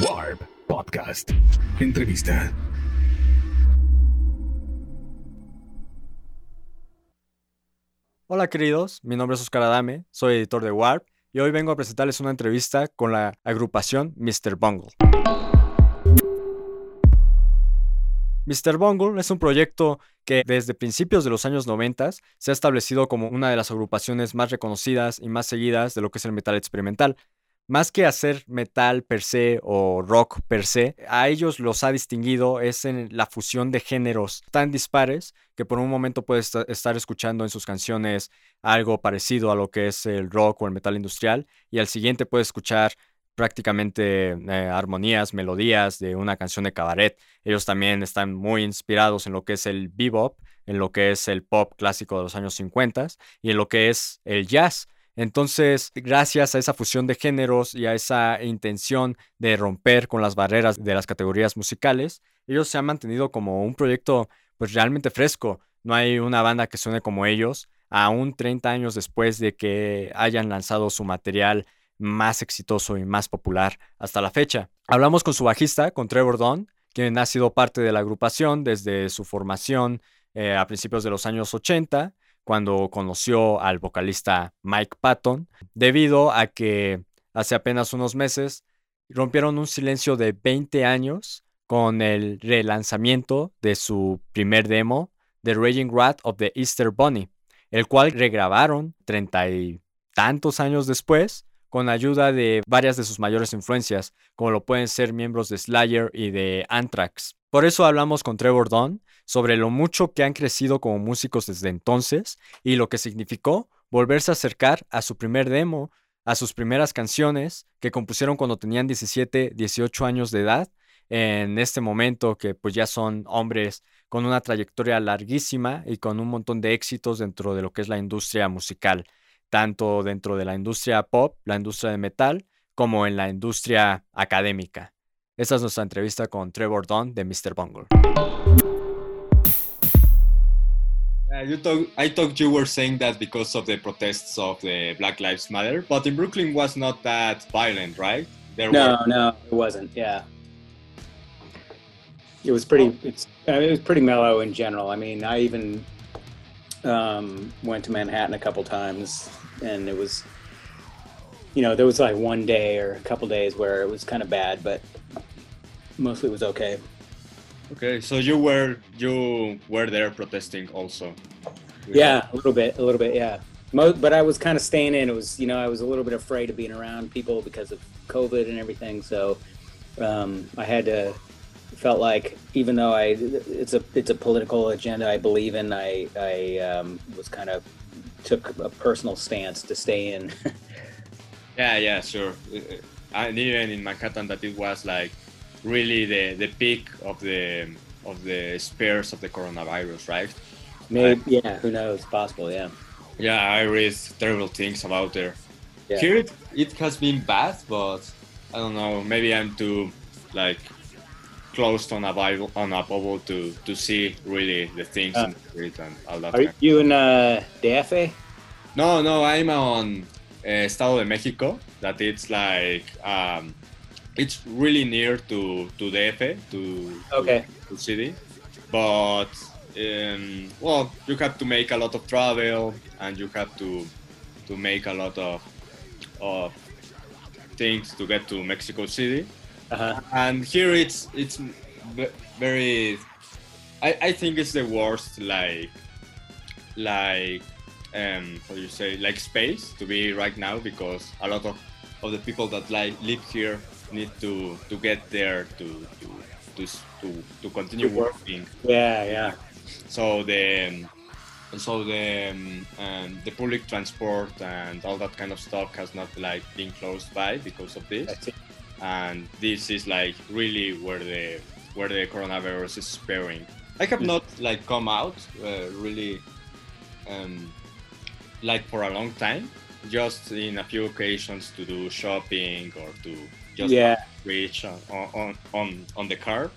Warp Podcast. Entrevista. Hola queridos, mi nombre es Oscar Adame, soy editor de Warp y hoy vengo a presentarles una entrevista con la agrupación Mr. Bungle. Mr. Bungle es un proyecto que desde principios de los años 90 se ha establecido como una de las agrupaciones más reconocidas y más seguidas de lo que es el metal experimental. Más que hacer metal per se o rock per se, a ellos los ha distinguido es en la fusión de géneros tan dispares que por un momento puedes estar escuchando en sus canciones algo parecido a lo que es el rock o el metal industrial y al siguiente puedes escuchar prácticamente eh, armonías, melodías de una canción de cabaret. Ellos también están muy inspirados en lo que es el bebop, en lo que es el pop clásico de los años 50 y en lo que es el jazz. Entonces, gracias a esa fusión de géneros y a esa intención de romper con las barreras de las categorías musicales, ellos se han mantenido como un proyecto pues realmente fresco. No hay una banda que suene como ellos, aún 30 años después de que hayan lanzado su material más exitoso y más popular hasta la fecha. Hablamos con su bajista, con Trevor Dunn, quien ha sido parte de la agrupación desde su formación eh, a principios de los años 80, cuando conoció al vocalista Mike Patton, debido a que hace apenas unos meses rompieron un silencio de 20 años con el relanzamiento de su primer demo, The Raging Rat of the Easter Bunny, el cual regrabaron treinta y tantos años después con ayuda de varias de sus mayores influencias, como lo pueden ser miembros de Slayer y de Anthrax. Por eso hablamos con Trevor Dunn sobre lo mucho que han crecido como músicos desde entonces y lo que significó volverse a acercar a su primer demo, a sus primeras canciones que compusieron cuando tenían 17, 18 años de edad, en este momento que pues ya son hombres con una trayectoria larguísima y con un montón de éxitos dentro de lo que es la industria musical tanto dentro de la industria pop, la industria de metal, como en la industria académica. Esta es nuestra entrevista con Trevor Dunn de Mr. Bungle. Uh, you talk, I thought you were saying that because of the protests of the Black Lives Matter, but in Brooklyn was not that violent, right? There no, were... no, it wasn't. Yeah, it was pretty. It's I mean, it was pretty mellow in general. I mean, I even um, went to Manhattan a couple times, and it was, you know, there was like one day or a couple days where it was kind of bad, but mostly was okay. Okay, so you were you were there protesting also. Yeah, a little bit, a little bit, yeah. Most, but I was kind of staying in. It was, you know, I was a little bit afraid of being around people because of COVID and everything. So um, I had to felt like even though I it's a it's a political agenda I believe in, I I um, was kind of took a personal stance to stay in. yeah, yeah, sure. And even in Manhattan, that it was like really the the peak of the of the spares of the coronavirus, right? Maybe, yeah. Who knows? Possible, yeah. Yeah, I read terrible things about there. Yeah. Here, it, it has been bad, but I don't know. Maybe I'm too like closed on a Bible on a bubble to to see really the things uh, in the street and all that. Are you in uh, DF? No, no, I'm on uh, Estado de Mexico. That it's like um, it's really near to to DF to okay to, to city, but um, well, you have to make a lot of travel and you have to to make a lot of of things to get to Mexico City uh-huh. And here it's it's very. I, I think it's the worst like like um how do you say like space to be right now because a lot of of the people that like live here need to to get there to to to to, to continue working. Yeah, yeah. So the so the um, um, the public transport and all that kind of stuff has not like been closed by because of this and this is like really where the where the coronavirus is spreading. I have not like come out uh, really um, like for a long time, just in a few occasions to do shopping or to just yeah. reach on, on on on the car.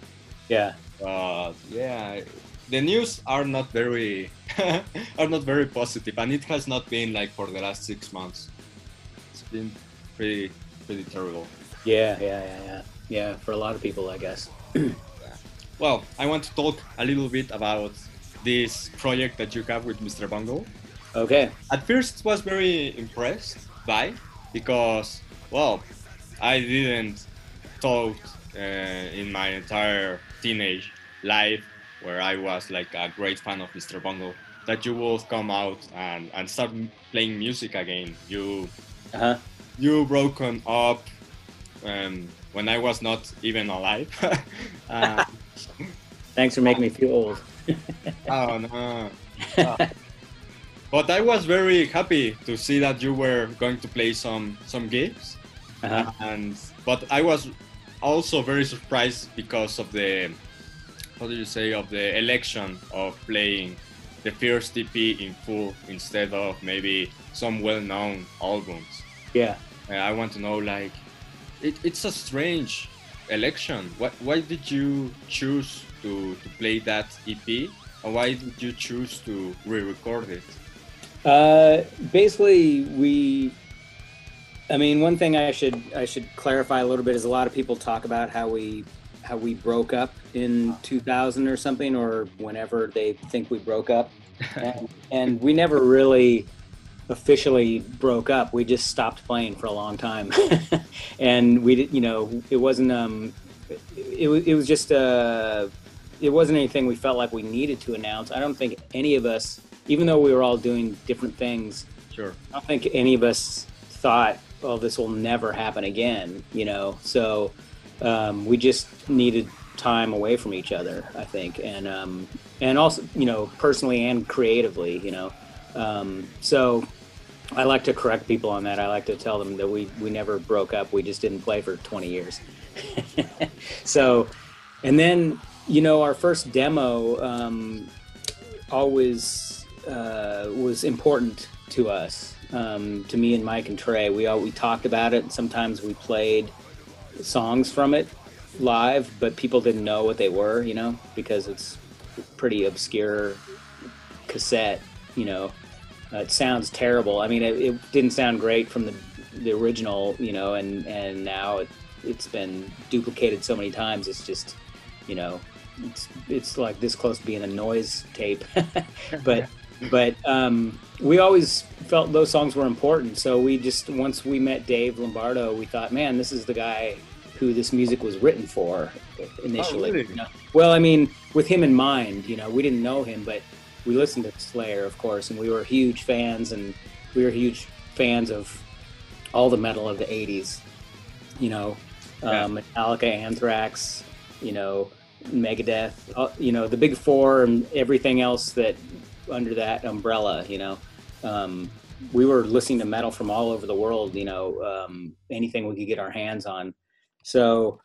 Yeah. But yeah, the news are not very are not very positive, and it has not been like for the last six months. It's been pretty pretty terrible. Yeah, yeah, yeah, yeah. Yeah, for a lot of people, I guess. Well, I want to talk a little bit about this project that you have with Mr. Bungle. Okay. At first, was very impressed by because, well, I didn't thought uh, in my entire teenage life where I was like a great fan of Mr. Bungle that you would come out and, and start playing music again. You Uh huh. you broken up um, when I was not even alive. uh, Thanks for making me feel old. oh no. Uh, but I was very happy to see that you were going to play some some gigs, Uh-huh. and but I was also very surprised because of the how do you say of the election of playing the first EP in full instead of maybe some well-known albums. Yeah. Uh, I want to know, like, it, it's a strange election. What, why did you choose to, to play that EP? And why did you choose to re-record it? Uh, basically, we. I mean, one thing I should I should clarify a little bit is a lot of people talk about how we how we broke up in 2000 or something or whenever they think we broke up, and, and we never really officially broke up. We just stopped playing for a long time, and we did. You know, it wasn't. Um, it, wa- it was just. Uh, it wasn't anything we felt like we needed to announce. I don't think any of us, even though we were all doing different things, Sure. I don't think any of us thought, "Oh, this will never happen again." You know, so um, we just needed time away from each other. I think, and um, and also, you know, personally and creatively, you know. Um, so I like to correct people on that. I like to tell them that we we never broke up. We just didn't play for 20 years. so, and then you know, our first demo um, always uh, was important to us, um, to me and Mike and Trey. We all we talked about it. Sometimes we played songs from it live, but people didn't know what they were, you know, because it's pretty obscure cassette. You know, uh, it sounds terrible. I mean, it, it didn't sound great from the the original, you know, and and now it, it's been duplicated so many times. It's just, you know, it's it's like this close to being a noise tape. but but um, we always felt those songs were important. So we just once we met Dave Lombardo, we thought, man, this is the guy who this music was written for initially. Oh, really? you know? Well, I mean, with him in mind, you know, we didn't know him, but we listened to Slayer, of course, and we were huge fans, and we were huge fans of all the metal of the '80s. You know, um, Metallica, Anthrax, you know, Megadeth, uh, you know, the big four and everything else that under that umbrella, you know. Um, we were listening to metal from all over the world, you know, um, anything we could get our hands on. So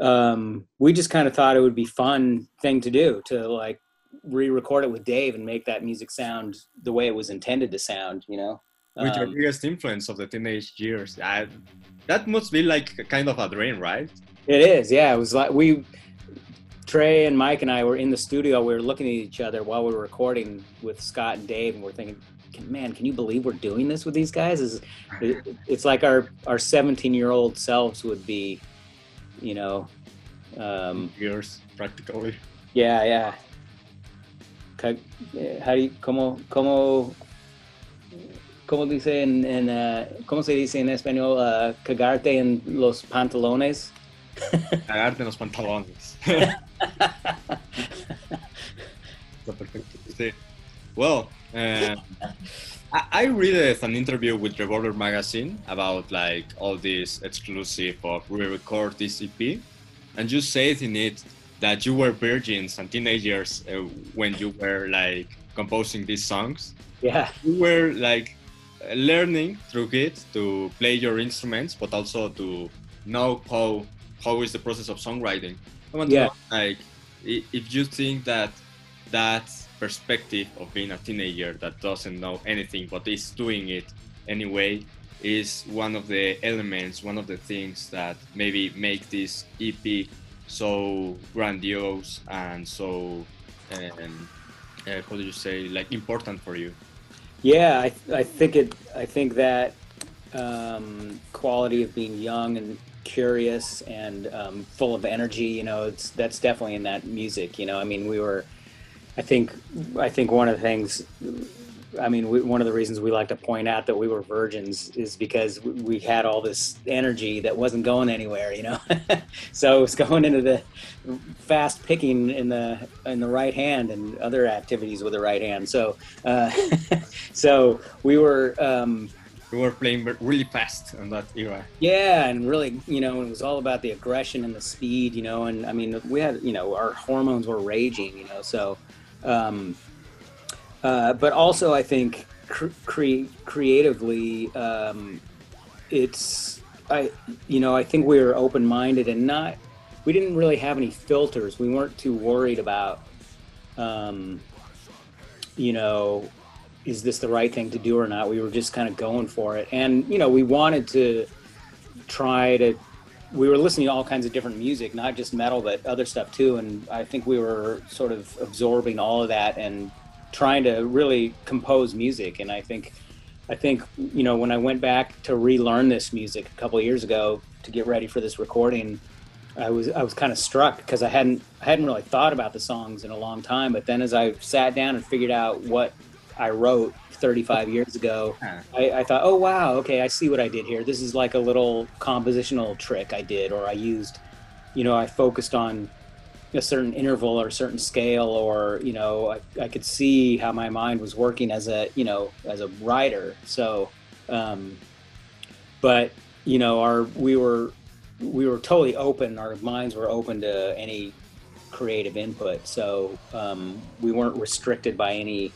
um, we just kind of thought it would be fun thing to do to like re-record it with Dave and make that music sound the way it was intended to sound, you know. With your Um, biggest influence of the teenage years. I, that must be like kind of a dream, right? It is, yeah. It was like we, Trey and Mike and I were in the studio. We were looking at each other while we were recording with Scott and Dave, and we're thinking, "Man, can you believe we're doing this with these guys?" Is it's like our our 17 year old selves would be, you know, um, Years, practically. yeah, yeah. Eh, How do you, cómo, cómo, cómo dice en, en uh, cómo se dice en español, uh, cagarte en los pantalones? Cagarte en los pantalones. Está perfecto. Sí. Well, uh, I, I read an interview with Revolver Magazine about like all this exclusive of re-record this EP, and you said in it that you were virgins and teenagers uh, when you were like composing these songs. Yeah. You were like learning through it to play your instruments, but also to know how how is the process of songwriting. I want to know, like if you think that that perspective of being a teenager that doesn't know anything but is doing it anyway is one of the elements, one of the things that maybe make this EP so grandiose and so um, uh, how do you say like important for you? Yeah, I, I think it. I think that um, quality of being young and curious and um, full of energy. You know, it's that's definitely in that music. You know, I mean, we were. I think I think one of the things. I mean, we, one of the reasons we like to point out that we were virgins is because we, had all this energy that wasn't going anywhere, you know. so it was going into the fast picking in the in the right hand and other activities with the right hand. So, uh, so we were. Um, we were playing really fast in that era. Yeah, and really, you know, it was all about the aggression and the speed, you know, and I mean, we had, you know, our hormones were raging, you know, so, um, uh, but also I think cre- creatively, um, it's, I, you know, I think we were open minded and not, we didn't really have any filters. We weren't too worried about, um, you know, is this the right thing to do or not? We were just kind of going for it. And, you know, we wanted to try to, we were listening to all kinds of different music, not just metal, but other stuff too. And I think we were sort of absorbing all of that and trying to really compose music. And I think, I think, you know, when I went back to relearn this music a couple years ago to get ready for this recording, I was I was kind of struck because I hadn't I hadn't really thought about the songs in a long time. But then as I sat down and figured out what I wrote 35 years ago, I, I, thought, oh wow, okay, I see what I did here. This is like a little compositional trick I did, or I used, you know, I focused on a certain interval or a certain scale, or you know, I, I could see how my mind was working as a, you know, as a writer. So, um, but you know, our we were we were totally open. Our minds were open to any creative input, so um, we weren't restricted by any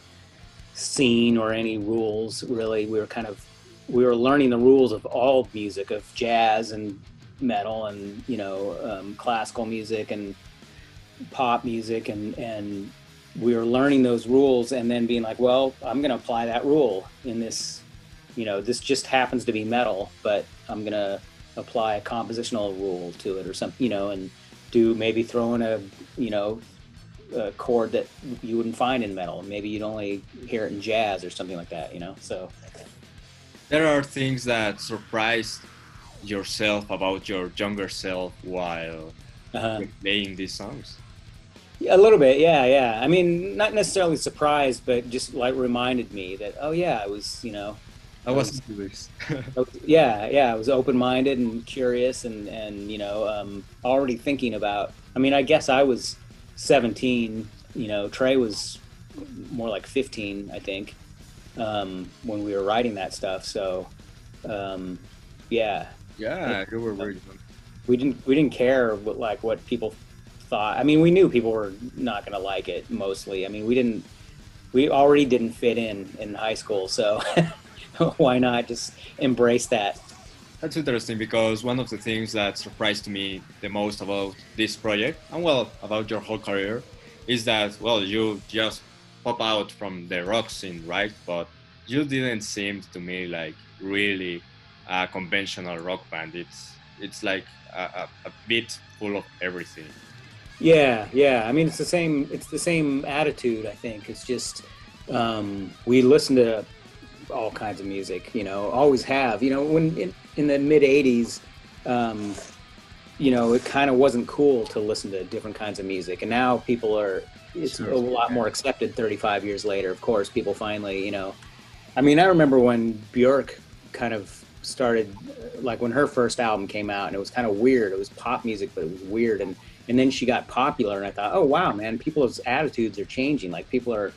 scene or any rules really. We were kind of we were learning the rules of all music of jazz and metal and you know um, classical music and pop music and and we were learning those rules and then being like well i'm going to apply that rule in this you know this just happens to be metal but i'm going to apply a compositional rule to it or something you know and do maybe throw in a you know a chord that you wouldn't find in metal. Maybe you'd only hear it in jazz or something like that, you know? So there are things that surprised yourself about your younger self while uh-huh. playing these songs. Yeah, a little bit, yeah, yeah. I mean, not necessarily surprised, but just like reminded me that, oh yeah, I was, you know, I wasn't curious. yeah, yeah, I was open-minded and curious, and and you know, um, already thinking about. I mean, I guess I was 17. You know, Trey was more like 15, I think, um, when we were writing that stuff. So, um, yeah. Yeah, you were. We didn't we didn't care what like what people thought. I mean, we knew people were not going to like it mostly. I mean, we didn't we already didn't fit in in high school, so why not just embrace that? That's interesting because one of the things that surprised me the most about this project, and well, about your whole career, is that, well, you just pop out from the rock scene, right? But you didn't seem to me like really a conventional rock band. It's it's like a, a, a bit full of everything. Yeah, yeah. I mean, it's the same. It's the same attitude. I think it's just um, we listen to all kinds of music, you know, always have. You know, when in, the mid 80s, um, you know, it kind of wasn't cool to listen to different kinds of music. And now people are, it's sure. a lot more accepted 35 years later. Of course, people finally, you know, I mean, I remember when Björk kind of started, like when her first album came out, and it was kind of weird. It was pop music, but it was weird. And, and then she got popular, and I thought, oh, wow, man, people's attitudes are changing. Like people are,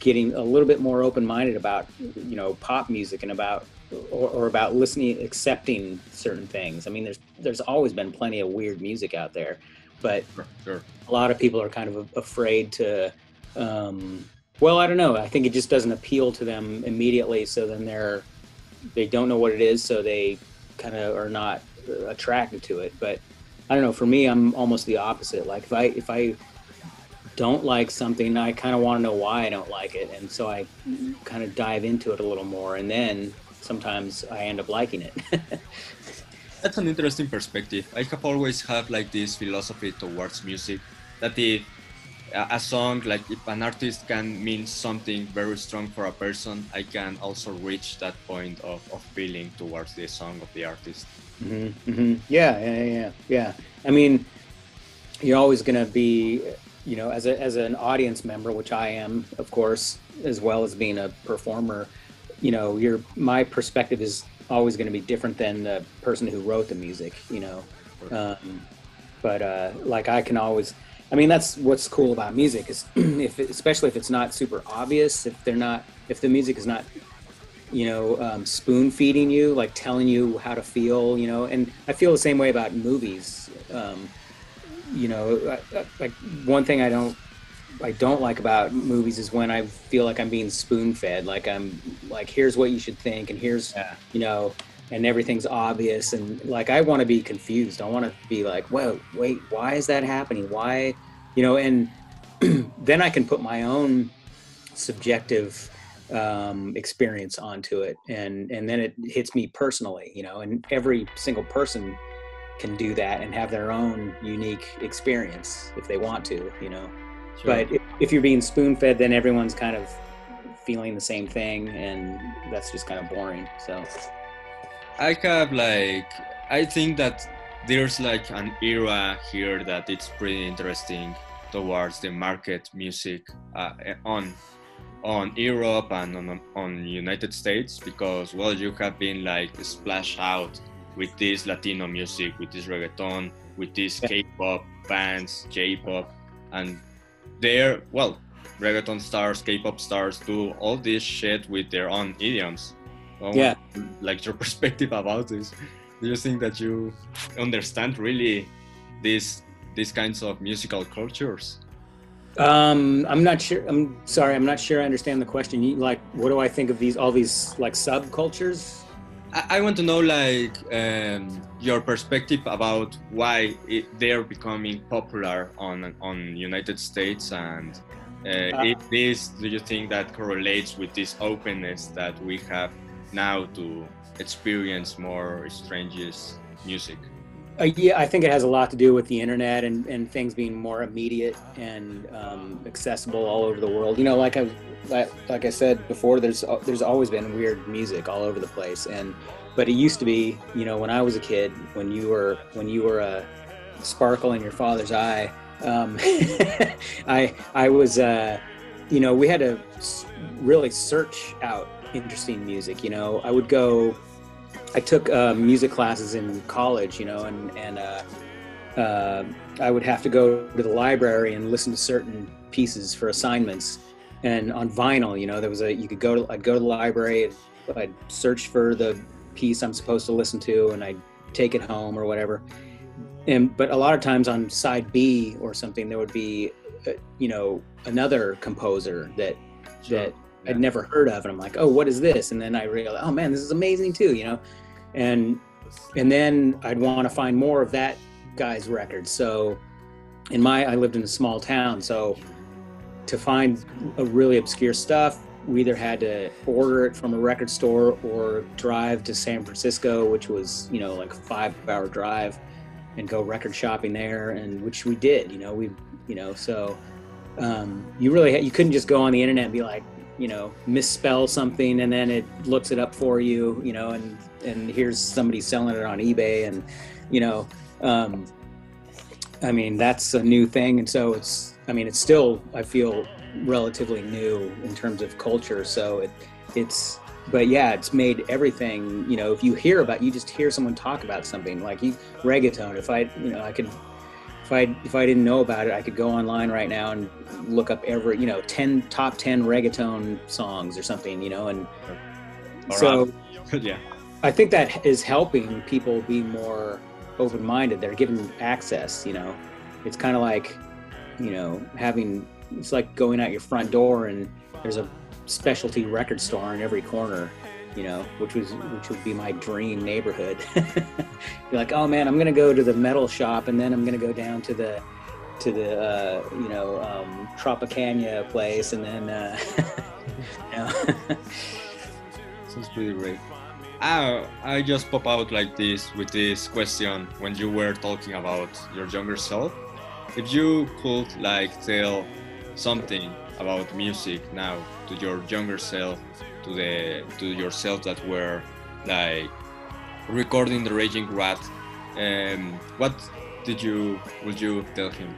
getting a little bit more open-minded about you know pop music and about or, or, about listening accepting certain things. I mean there's there's always been plenty of weird music out there but sure, sure. a lot of people are kind of afraid to um, well i don't know. I think it just doesn't appeal to them immediately so then they're they don't know what it is so they kind of are not attracted to it. But i don't know for me i'm almost the opposite. Like if i if i don't like something, I kind of want to know why I don't like it, and so I kind of dive into it a little more, and then sometimes I end up liking it. That's an interesting perspective. I have always had like this philosophy towards music that if a song, like if an artist can mean something very strong for a person, I can also reach that point of, of feeling towards the song of the artist. hmm hmm Yeah, yeah, yeah, yeah. I mean, you're always going to be, you know, as a as an audience member, which I am, of course, as well as being a performer. You know, your my perspective is always going to be different than the person who wrote the music. You know, um, but uh, like I can always. I mean, that's what's cool about music is if, especially if it's not super obvious, if they're not, if the music is not you know, um, spoon feeding you, like telling you how to feel, you know. And I feel the same way about movies. Um, you know, like one thing I don't I don't like about movies is when I feel like I'm being spoon fed. Like I'm like, here's what you should think, and here's yeah. you know, and everything's obvious. And like I want to be confused. I want to be like, whoa, wait, why is that happening? Why, you know? And then I can put my own subjective um, experience onto it, and and then it hits me personally, you know. And every single person can do that and have their own unique experience if they want to, you know. Sure. But if, if you're being spoon fed, then everyone's kind of feeling the same thing, and that's just kind of boring. So, I have like I think that there's like an era here that it's pretty interesting towards the market music uh, on on Europe and on, on United States because well you have been like splashed out with this Latino music, with this reggaeton, with these K-pop bands, J-pop, and they're well, reggaeton stars, K-pop stars do all this shit with their own idioms. yeah, like your perspective about this. Do you think that you understand really these these kinds of musical cultures? Um, I'm not sure. I'm sorry. I'm not sure. I understand the question. You, like, what do I think of these all these like subcultures? I, I want to know like um, your perspective about why it, they're becoming popular on on United States and uh, uh, if this do you think that correlates with this openness that we have now to experience more strangest music? Uh, yeah, I think it has a lot to do with the internet and, and things being more immediate and um, accessible all over the world. You know, like I like, like I said before, there's there's always been weird music all over the place, and but it used to be, you know, when I was a kid, when you were when you were a sparkle in your father's eye, um, I I was, uh, you know, we had to really search out interesting music. You know, I would go I took uh, music classes in college, you know, and and uh, uh, I would have to go to the library and listen to certain pieces for assignments. And on vinyl, you know, there was a you could go to I'd go to the library, I'd search for the piece I'm supposed to listen to, and I'd take it home or whatever. And but a lot of times on side B or something, there would be, uh, you know, another composer that sure. that I'd never heard of, and I'm like, oh, what is this? And then I realized, oh man, this is amazing too, you know, and and then I'd want to find more of that guy's records. So in my, I lived in a small town, so to find a really obscure stuff, we either had to order it from a record store or drive to San Francisco, which was you know like a five-hour drive, and go record shopping there, and which we did. You know, we you know so. Um, you really you couldn't just go on the internet and be like you know misspell something and then it looks it up for you you know and and here's somebody selling it on ebay and you know um, i mean that's a new thing and so it's i mean it's still i feel relatively new in terms of culture so it it's but yeah it's made everything you know if you hear about you just hear someone talk about something like you reggaeton if i you know i could if I if I didn't know about it, I could go online right now and look up every you know ten top ten reggaeton songs or something, you know, and so yeah, I think that is helping people be more open minded. They're given access, you know. It's kind of like you know having it's like going out your front door and there's a specialty record store in every corner you know, which was which would be my dream neighborhood. you're like, oh man, I'm gonna go to the metal shop, and then I'm gonna go down to the to the uh, you know um, Tropicana place, and then uh, you know. sounds pretty great. I I just pop out like this with this question when you were talking about your younger self. If you could like tell something about music now to your younger self, to the to yourself that were like recording the Raging Wrath, um, what did you would you tell him?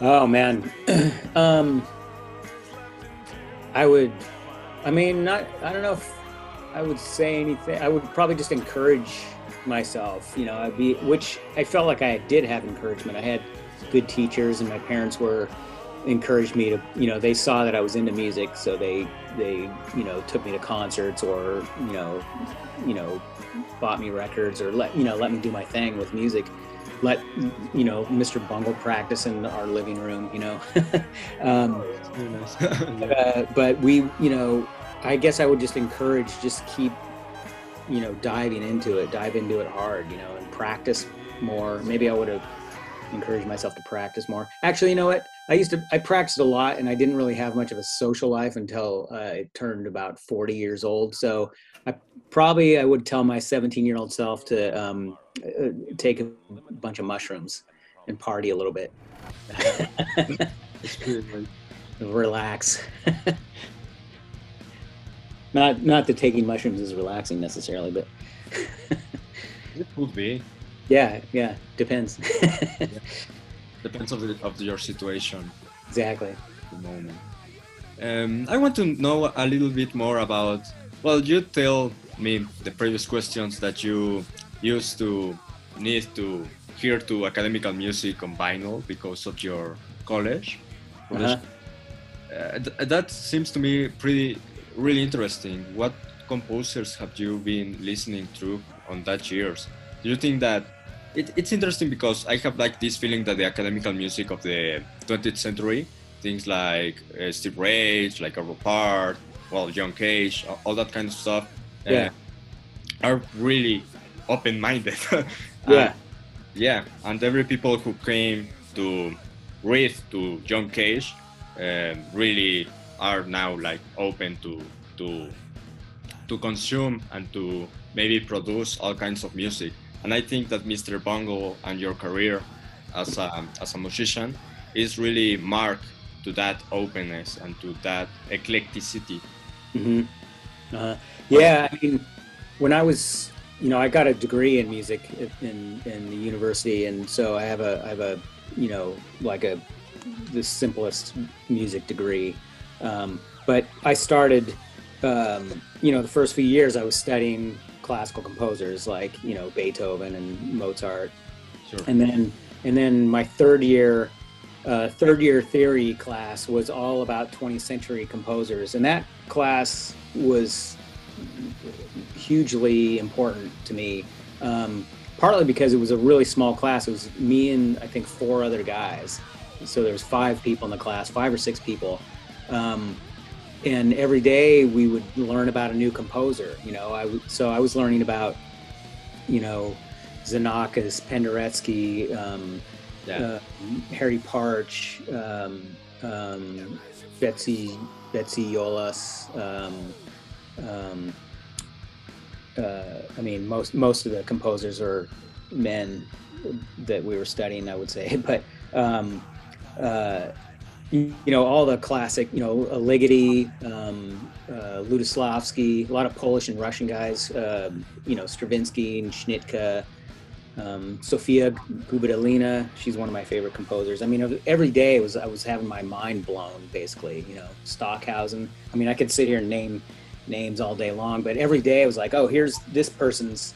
Oh man, um, I would. I mean, not. I don't know if I would say anything. I would probably just encourage myself. You know, I'd be, which I felt like I did have encouragement. I had good teachers, and my parents were encouraged me to. You know, they saw that I was into music, so they they you know took me to concerts or you know you know bought me records or let you know let me do my thing with music let you know Mr. Bungle practice in our living room, you know. um, uh, but we, you know, I guess I would just encourage just keep, you know, diving into it, dive into it hard, you know, and practice more. Maybe I would have encouraged myself to practice more. Actually, you know what? I used to I practiced a lot, and I didn't really have much of a social life until uh, I turned about 40 years old. So I probably I would tell my 17 year old self to um, uh, take a bunch of mushrooms and party a little bit. Relax. not not that taking mushrooms is relaxing necessarily, but it could be. Yeah, yeah, depends. yeah. Depends of the, of your situation. Exactly. the moment. Um, I want to know a little bit more about. Well, you tell me the previous questions that you used to need to hear to academical music on vinyl because of your college. Uh-huh. Uh, th- that seems to me pretty really interesting. What composers have you been listening to on that years? Do you think that it, it's interesting because I have like this feeling that the academical music of the 20th century, things like uh, Steve Reich, like Arvo Pärt, well, John Cage, all that kind of stuff, yeah. uh, are really open-minded. yeah, yeah, and every people who came to read to John Cage um, really are now like open to to to consume and to maybe produce all kinds of music. And I think that Mr. Bungle and your career as a, as a musician is really marked to that openness and to that eclecticity. Mm-hmm. Uh, yeah, I mean, when I was, you know, I got a degree in music in in the university, and so I have a I have a you know like a the simplest music degree, um, but I started, um, you know, the first few years I was studying classical composers like you know Beethoven and Mozart, Sure. and then and then my third year uh, third year theory class was all about 20th century composers, and that class was hugely important to me. Um, partly because it was a really small class. It was me and I think four other guys. So there was five people in the class, five or six people. Um, and every day we would learn about a new composer. You know, I w- so I was learning about, you know, Xenakis, Penderecki, um, Yeah. uh, Harry Partch, um, um, Betsy Betsy Jolas. Um, um, uh, I mean, most most of the composers are men that we were studying, I would say. But um, uh, you know, all the classic, you know, Ligeti, um, uh, Lutoslawski, a lot of Polish and Russian guys, um, you know, Stravinsky and Schnittke, um, Sofia Gubaidulina. She's one of my favorite composers. I mean, every day was I was having my mind blown, basically. You know, Stockhausen. I mean, I could sit here and name names all day long, but every day I was like, oh, here's this person's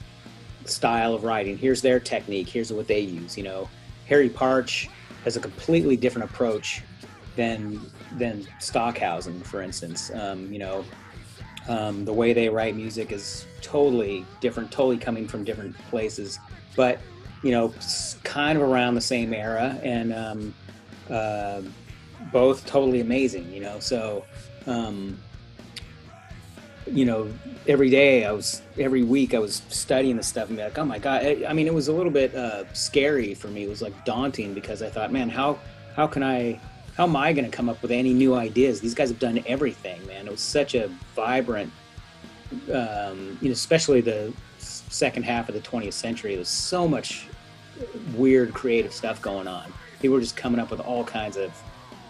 style of writing. Here's their technique. Here's what they use. You know, Harry Partch has a completely different approach than than Stockhausen, for instance. Um, you know, um, the way they write music is totally different, totally coming from different places, but you know, kind of around the same era, and um, uh, both totally amazing. You know, so. Um, you know, every day I was, every week I was studying the stuff and be like, oh my god! I, I mean, it was a little bit uh, scary for me. It was like daunting because I thought, man, how how can I how am I going to come up with any new ideas? These guys have done everything, man. It was such a vibrant, um, you know, especially the second half of the 20th century. There was so much weird creative stuff going on. People were just coming up with all kinds of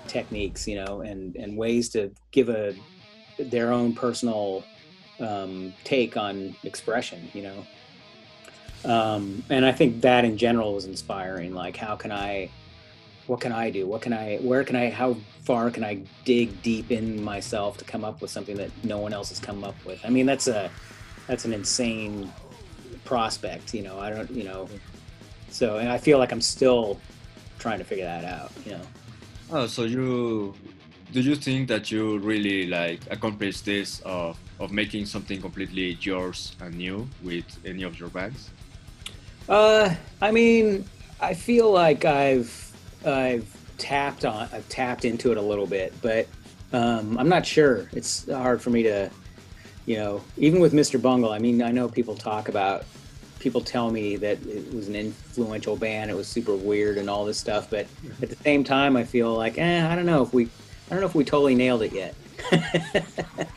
techniques, you know, and and ways to give a their own personal um, take on expression, you know. Um, and I think that in general was inspiring. Like, how can I, what can I do? What can I, where can I, how far can I dig deep in myself to come up with something that no one else has come up with? I mean, that's a, that's an insane prospect, you know. I don't, you know, so and I feel like I'm still trying to figure that out, you know. Oh, so you do you think that you really like accomplished this of of making something completely yours and new with any of your bands? Uh, I mean, I feel like I've I've tapped on I've tapped into it a little bit, but um, I'm not sure. It's hard for me to, you know, even with Mr. Bungle. I mean, I know people talk about people tell me that it was an influential band. It was super weird and all this stuff, but at the same time, I feel like, eh, I don't know if we, I don't know if we totally nailed it yet.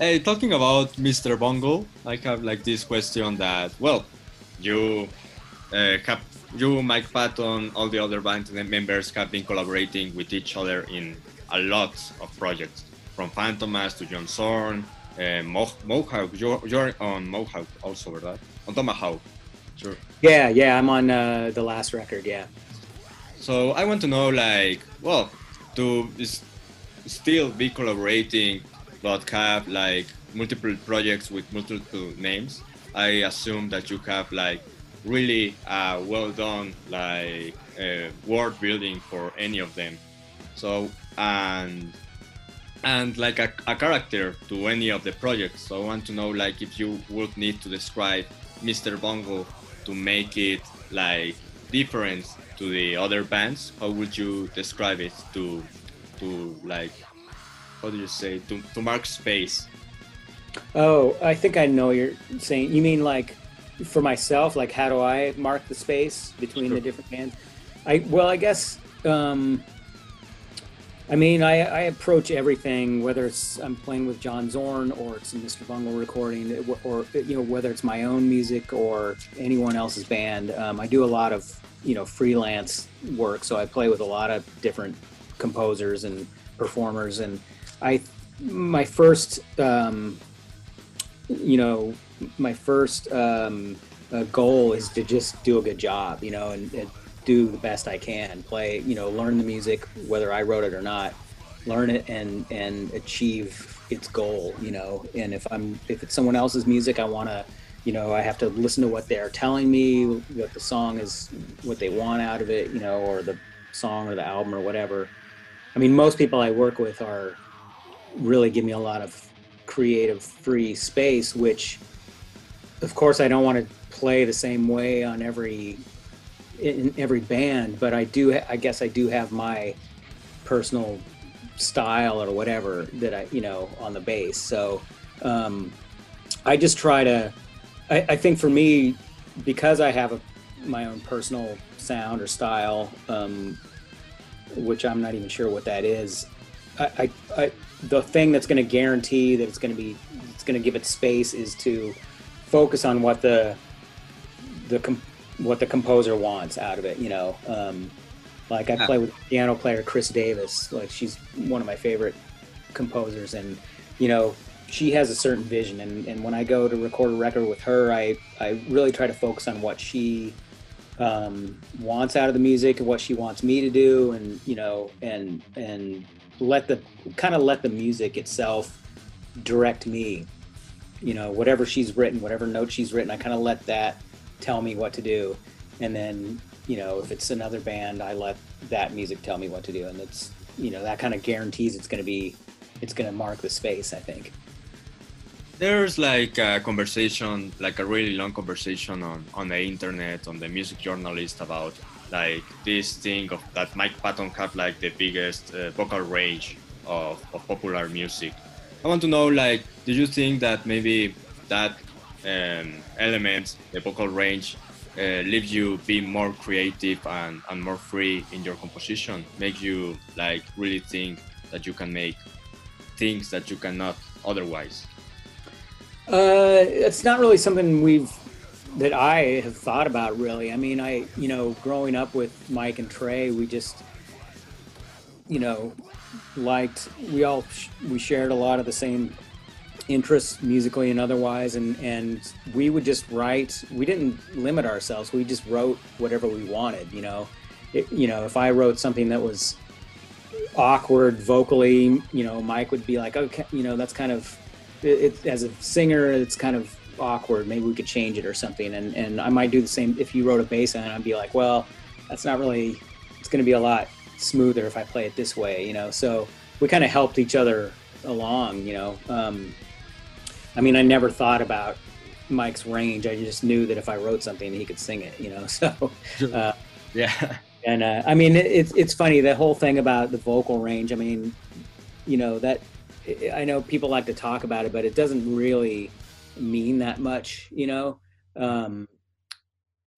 Hey, talking about Mr. Bungle, I have like this question that well, you uh, have you, Mike Patton, all the other band members have been collaborating with each other in a lot of projects, from Fantomas to John Zorn, uh, Mo- Mohawk. You're, you're on Mohawk also, right? On Tomahawk. Sure. Yeah, yeah, I'm on uh, the last record. Yeah. So I want to know, like, well, to s- still be collaborating, but have like multiple projects with multiple names. I assume that you have like really uh, well done like uh, world building for any of them. So and and like a, a character to any of the projects. So I want to know like if you would need to describe Mr. Bungle to make it like different to the other bands. How would you describe it to to like how do you say to, to mark space? Oh, I think I know you're saying. You mean like for myself, like how do I mark the space between the different bands? I well, I guess. Um, I mean, I, I approach everything, whether it's I'm playing with John Zorn or it's a Mr. Bungle recording, or you know whether it's my own music or anyone else's band. Um, I do a lot of you know freelance work, so I play with a lot of different composers and performers, and I my first um, you know my first um, uh, goal is to just do a good job, you know, and, and do the best I can. Play, you know, learn the music, whether I wrote it or not. Learn it and and achieve its goal, you know. And if I'm if it's someone else's music, I want to, you know, I have to listen to what they're telling me, what the song is, what they want out of it, you know, or the song or the album or whatever. I mean, most people I work with are really give me a lot of creative free space, which of course I don't want to play the same way on every in every band, but I do I guess I do have my personal style or whatever that I you know on the bass. So um, I just try to I, I think for me because I have a, my own personal sound or style, um, which I'm not even sure what that is. I, I, I the thing that's going to guarantee that it's going to be it's going to give it space is to focus on what the the what the composer wants out of it you know? Um, like i play with piano player Kris Davis. Like she's one of my favorite composers and you know she has a certain vision. And, and when i go to record a record with her i i really try to focus on what she um, wants out of the music and what she wants me to do and you know and and let the kind of let the music itself direct me you know whatever she's written whatever note she's written i kind of let that tell me what to do. And then you know if it's another band i let that music tell me what to do. And it's you know that kind of guarantees it's going to be it's going to mark the space i think. There's like a conversation, like a really long conversation on, on the internet, on the music journalist about like this thing of that Mike Patton have like the biggest uh, vocal range of, of popular music. I want to know like, do you think that maybe that um, element, the vocal range, uh, leaves you be more creative and, and more free in your composition, make you like really think that you can make things that you cannot otherwise? Uh, it's not really something we've that I have thought about really. I mean, I you know, growing up with Mike and Trey, we just you know liked we all sh- we shared a lot of the same interests musically and otherwise and and we would just write we didn't limit ourselves we just wrote whatever we wanted you know? It, you know if i wrote something that was awkward vocally you know mike would be like okay you know that's kind of it, it as a singer it's kind of awkward maybe we could change it or something and and i might do the same if you wrote a bass line i'd be like well that's not really it's going to be a lot smoother if i play it this way you know so we kind of helped each other along you know um, I mean, I never thought about Mike's range. I just knew that if I wrote something, he could sing it. You know, so uh, yeah. And uh, I mean, it's it's funny the whole thing about the vocal range. I mean, you know that I know people like to talk about it, but it doesn't really mean that much. You know. Um,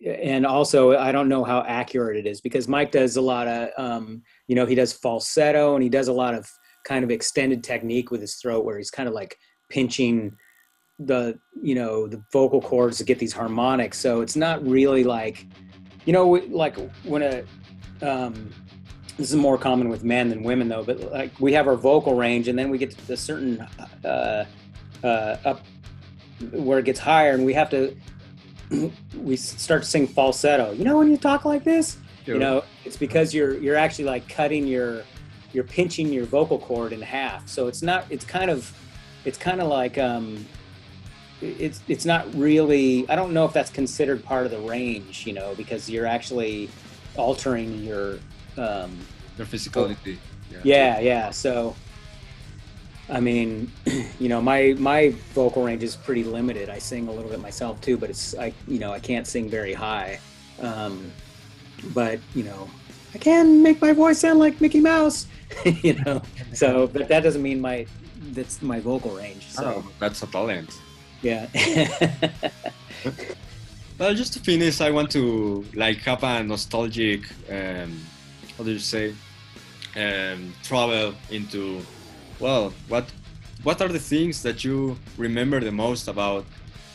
and also I don't know how accurate it is because Mike does a lot of, um, you know, he does falsetto and he does a lot of kind of extended technique with his throat where he's kind of like pinching the you know the vocal cords to get these harmonics. So it's not really like you know like when a um this is more common with men than women though but like we have our vocal range and then we get to a certain uh uh up where it gets higher and we have to we start to sing falsetto you know when you talk like this sure. you know it's because you're you're actually like cutting your you're pinching your vocal cord in half so it's not it's kind of it's kind of like um it's it's not really i don't know if that's considered part of the range you know because you're actually altering your um your physicality yeah yeah, yeah. so i mean you know my my vocal range is pretty limited. I sing a little bit myself too but it's i you know i can't sing very high. Um but you know i can make my voice sound like mickey mouse you know so but that doesn't mean my that's my vocal range so. Oh, that's a talent. Yeah. well, just to finish, I want to like have a nostalgic, um, how do you say, um, travel into, well, what, what are the things that you remember the most about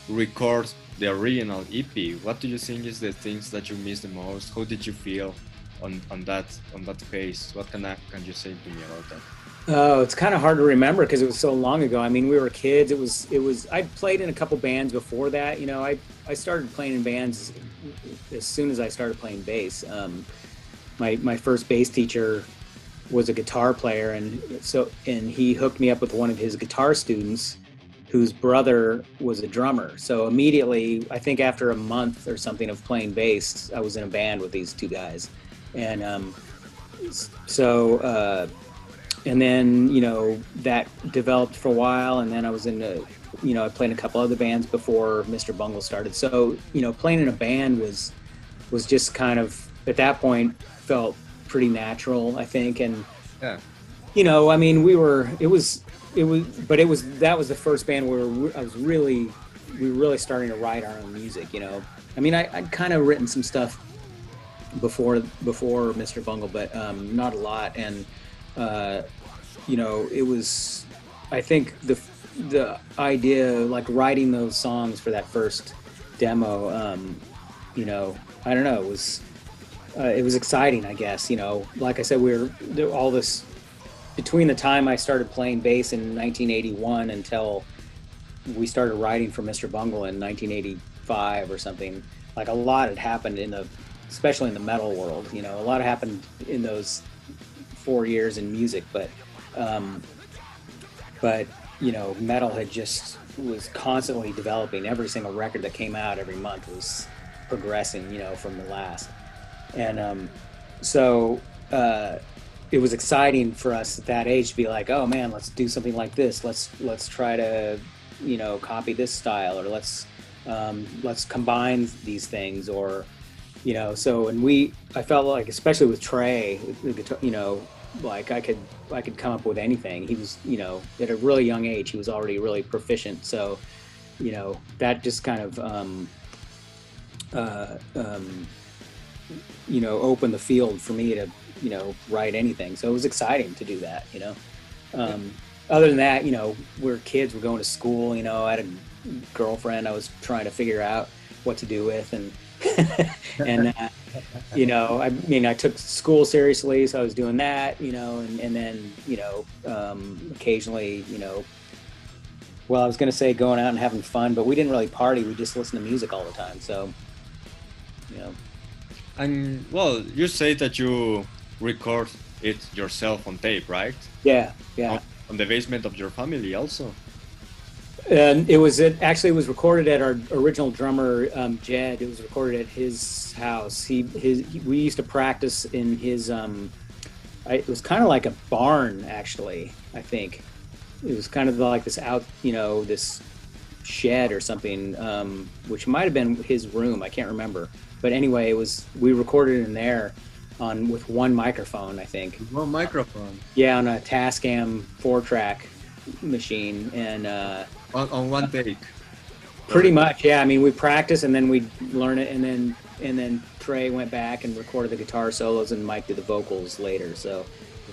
record the original EP? What do you think is the things that you miss the most? How did you feel on, on that on that phase? What can I, can you say to me about that? Oh, it's kind of hard to remember because it was so long ago. I mean, we were kids. It was it was. I played in a couple bands before that. You know, I I started playing in bands as soon as I started playing bass. Um, my my first bass teacher was a guitar player, and so and he hooked me up with one of his guitar students, whose brother was a drummer. So immediately, I think after a month or something of playing bass, I was in a band with these two guys, and um, so. Uh, and then you know that developed for a while and then i was in a you know i played in a couple other bands before mr bungle started so you know playing in a band was was just kind of at that point felt pretty natural i think and yeah. you know i mean we were it was it was but it was that was the first band where i was really we were really starting to write our own music you know. I mean I, i'd kind of written some stuff before before mr bungle but um, not a lot and uh, you know, it was, I think the the idea like writing those songs for that first demo, um, you know, I don't know, it was uh, it was exciting, I guess. You know, like I said, we were all this between the time I started playing bass in 1981 until we started writing for Mr. Bungle in 1985 or something. Like a lot had happened in the, especially in the metal world. You know, a lot happened in those four years in music, but um, but you know, metal had just was constantly developing. Every single record that came out every month was progressing, you know, from the last. And um, so uh, it was exciting for us at that age to be like, oh man, let's do something like this. Let's let's try to, you know, copy this style, or let's um, let's combine these things, or you know. So and we, I felt like, especially with Trey, you know, like I could I could come up with anything. He was, you know, at a really young age, he was already really proficient. So, you know, that just kind of, um, uh, um, you know, opened the field for me to, you know, write anything. So it was exciting to do that. You know, um, other than that, you know, we're kids. We're going to school. You know, I had a girlfriend. I was trying to figure out what to do with, and and uh, you know, I mean, I took school seriously, so I was doing that, you know, and, and then you know, um, occasionally, you know, well, I was gonna say going out and having fun, but we didn't really party. We just listened to music all the time. So, you know, And well, you say that you record it yourself on tape, right? yeah, yeah. On, on the basement of your family, also. And it was it actually was recorded at our original drummer um, Jed. It was recorded at his house. He his he- we used to practice in his um, I, it was kind of like a barn actually. I think it was kind of like this out you know this shed or something, um, which might have been his room. I can't remember. But anyway, it was we recorded in there on with one microphone. I think. One microphone. Yeah, on a Tascam four track machine and. Uh, On, on one take. Pretty much, yeah. I mean, we practice and then we learn it, and then and then Trey went back and recorded the guitar solos, and Mike did the vocals later. So,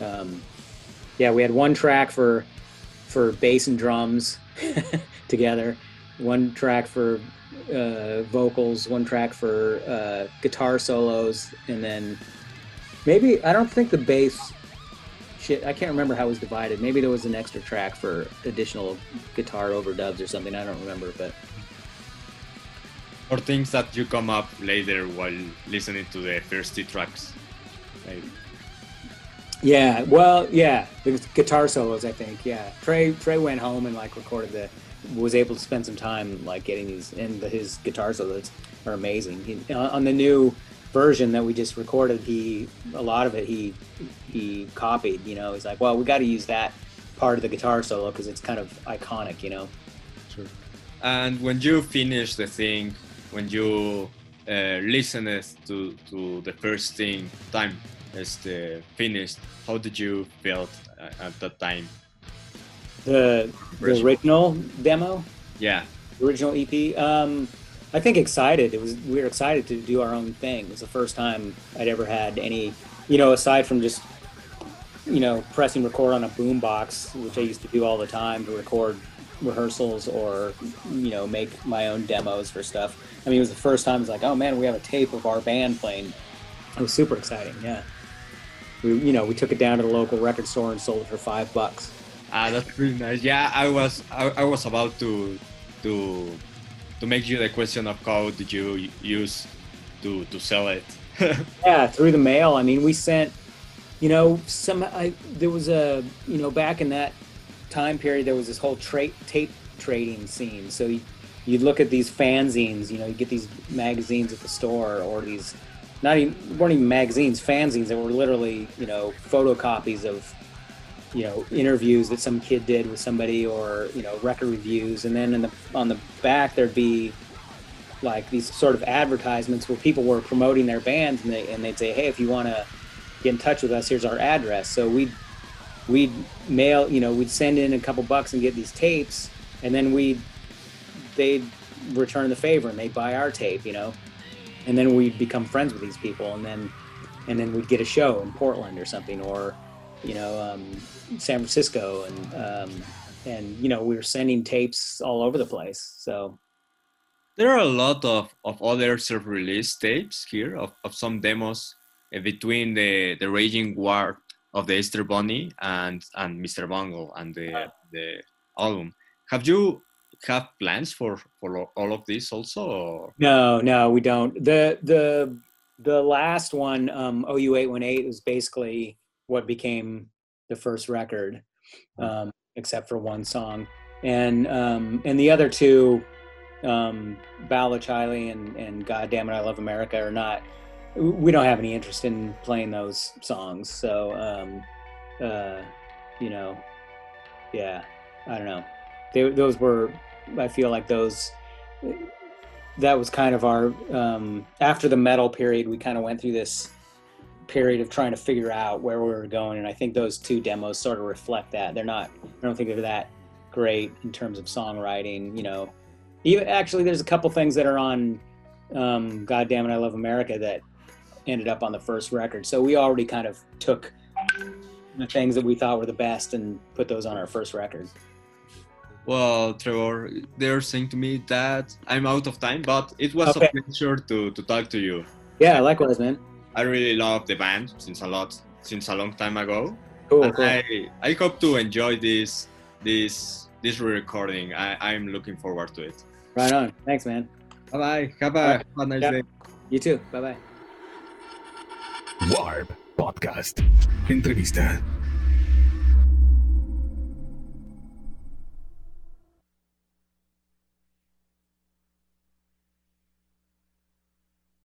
um, yeah, we had one track for for bass and drums together, one track for uh, vocals, one track for uh, guitar solos, and then maybe I don't think the bass. Shit, I can't remember how it was divided. Maybe there was an extra track for additional guitar overdubs or something. I don't remember, but Or things that you come up later while listening to the first two tracks. Maybe. Yeah, well, yeah, the guitar solos. I think, yeah. Trey Trey went home and like recorded the, was able to spend some time like getting these, and his guitar solos are amazing. He, on the new version that we just recorded, he a lot of it he he copied. You know, he's like, well, we got to use that part of the guitar solo because it's kind of iconic. You know. Sure. And when you finish the thing, when you uh, listen to, to the first thing time as the finished, how did you feel at that time? The the Original. demo. Yeah. original EP. Um, I think excited. It was we were excited to do our own thing. It was the first time I'd ever had any, you know, aside from just, you know, pressing record on a boombox, which I used to do all the time to record rehearsals or, you know, make my own demos for stuff. I mean, it was the first time. It's like, oh man, we have a tape of our band playing. It was super exciting. Yeah. We, you know, we took it down to the local record store and sold it for five bucks. Ah, that's pretty nice. Yeah, I was I, I was about to to to make you the question of how did you use to to sell it. Yeah, through the mail. I mean, we sent, you know, some. I, there was a, you know, back in that time period, there was this whole tra- tape trading scene. So you, you'd look at these fanzines. You know, you get these magazines at the store, or these, not even weren't even magazines, fanzines that were literally, you know, photocopies of, you know, interviews that some kid did with somebody, or you know, record reviews, and then in the on the back there'd be like these sort of advertisements where people were promoting their bands and they and they'd say, hey, if you want to get in touch with us, here's our address. So we'd we'd mail, you know, we'd send in a couple bucks and get these tapes, and then we'd they'd return the favor and they'd buy our tape, you know, and then we'd become friends with these people, and then and then we'd get a show in Portland or something, or you know, um, San Francisco, and um, and you know, we were sending tapes all over the place. So There are a lot of, of other self-release tapes here of, of some demos uh, between the, the raging wrath of the Easter Bunny and, and Mr. Bungle and the, the album. Have you have plans for, for all of this also? Or? No, no, we don't. The the the last one, um, OU eight one eight, was basically what became the first record, um, except for one song, and um, and the other two, um, Bowel of Chiley and and God Damn It, I Love America, are not. We don't have any interest in playing those songs, so um, uh, you know, yeah, I don't know. They, those were, I feel like those that was kind of our um, after the metal period we kind of went through this period of trying to figure out where we were going and i think those two demos sort of reflect that. They're not i don't think they're that great in terms of songwriting you know. Even actually there's a couple things that are on um, god damn it i love america that ended up on the first record. So we already kind of took the things that we thought were the best and put those on our first record. Well, Trevor, they're saying to me that I'm out of time, but it was Okay. a pleasure to, to talk to you. yeah likewise man I really love the band since a lot since a long time ago. cool and cool I, I hope to enjoy this this this re-recording. I, I'm looking forward to it. Right on. Thanks, man. Bye bye. Have a, Alright. have a nice Yeah. day. You too. Bye bye. Warp Podcast. Entrevista.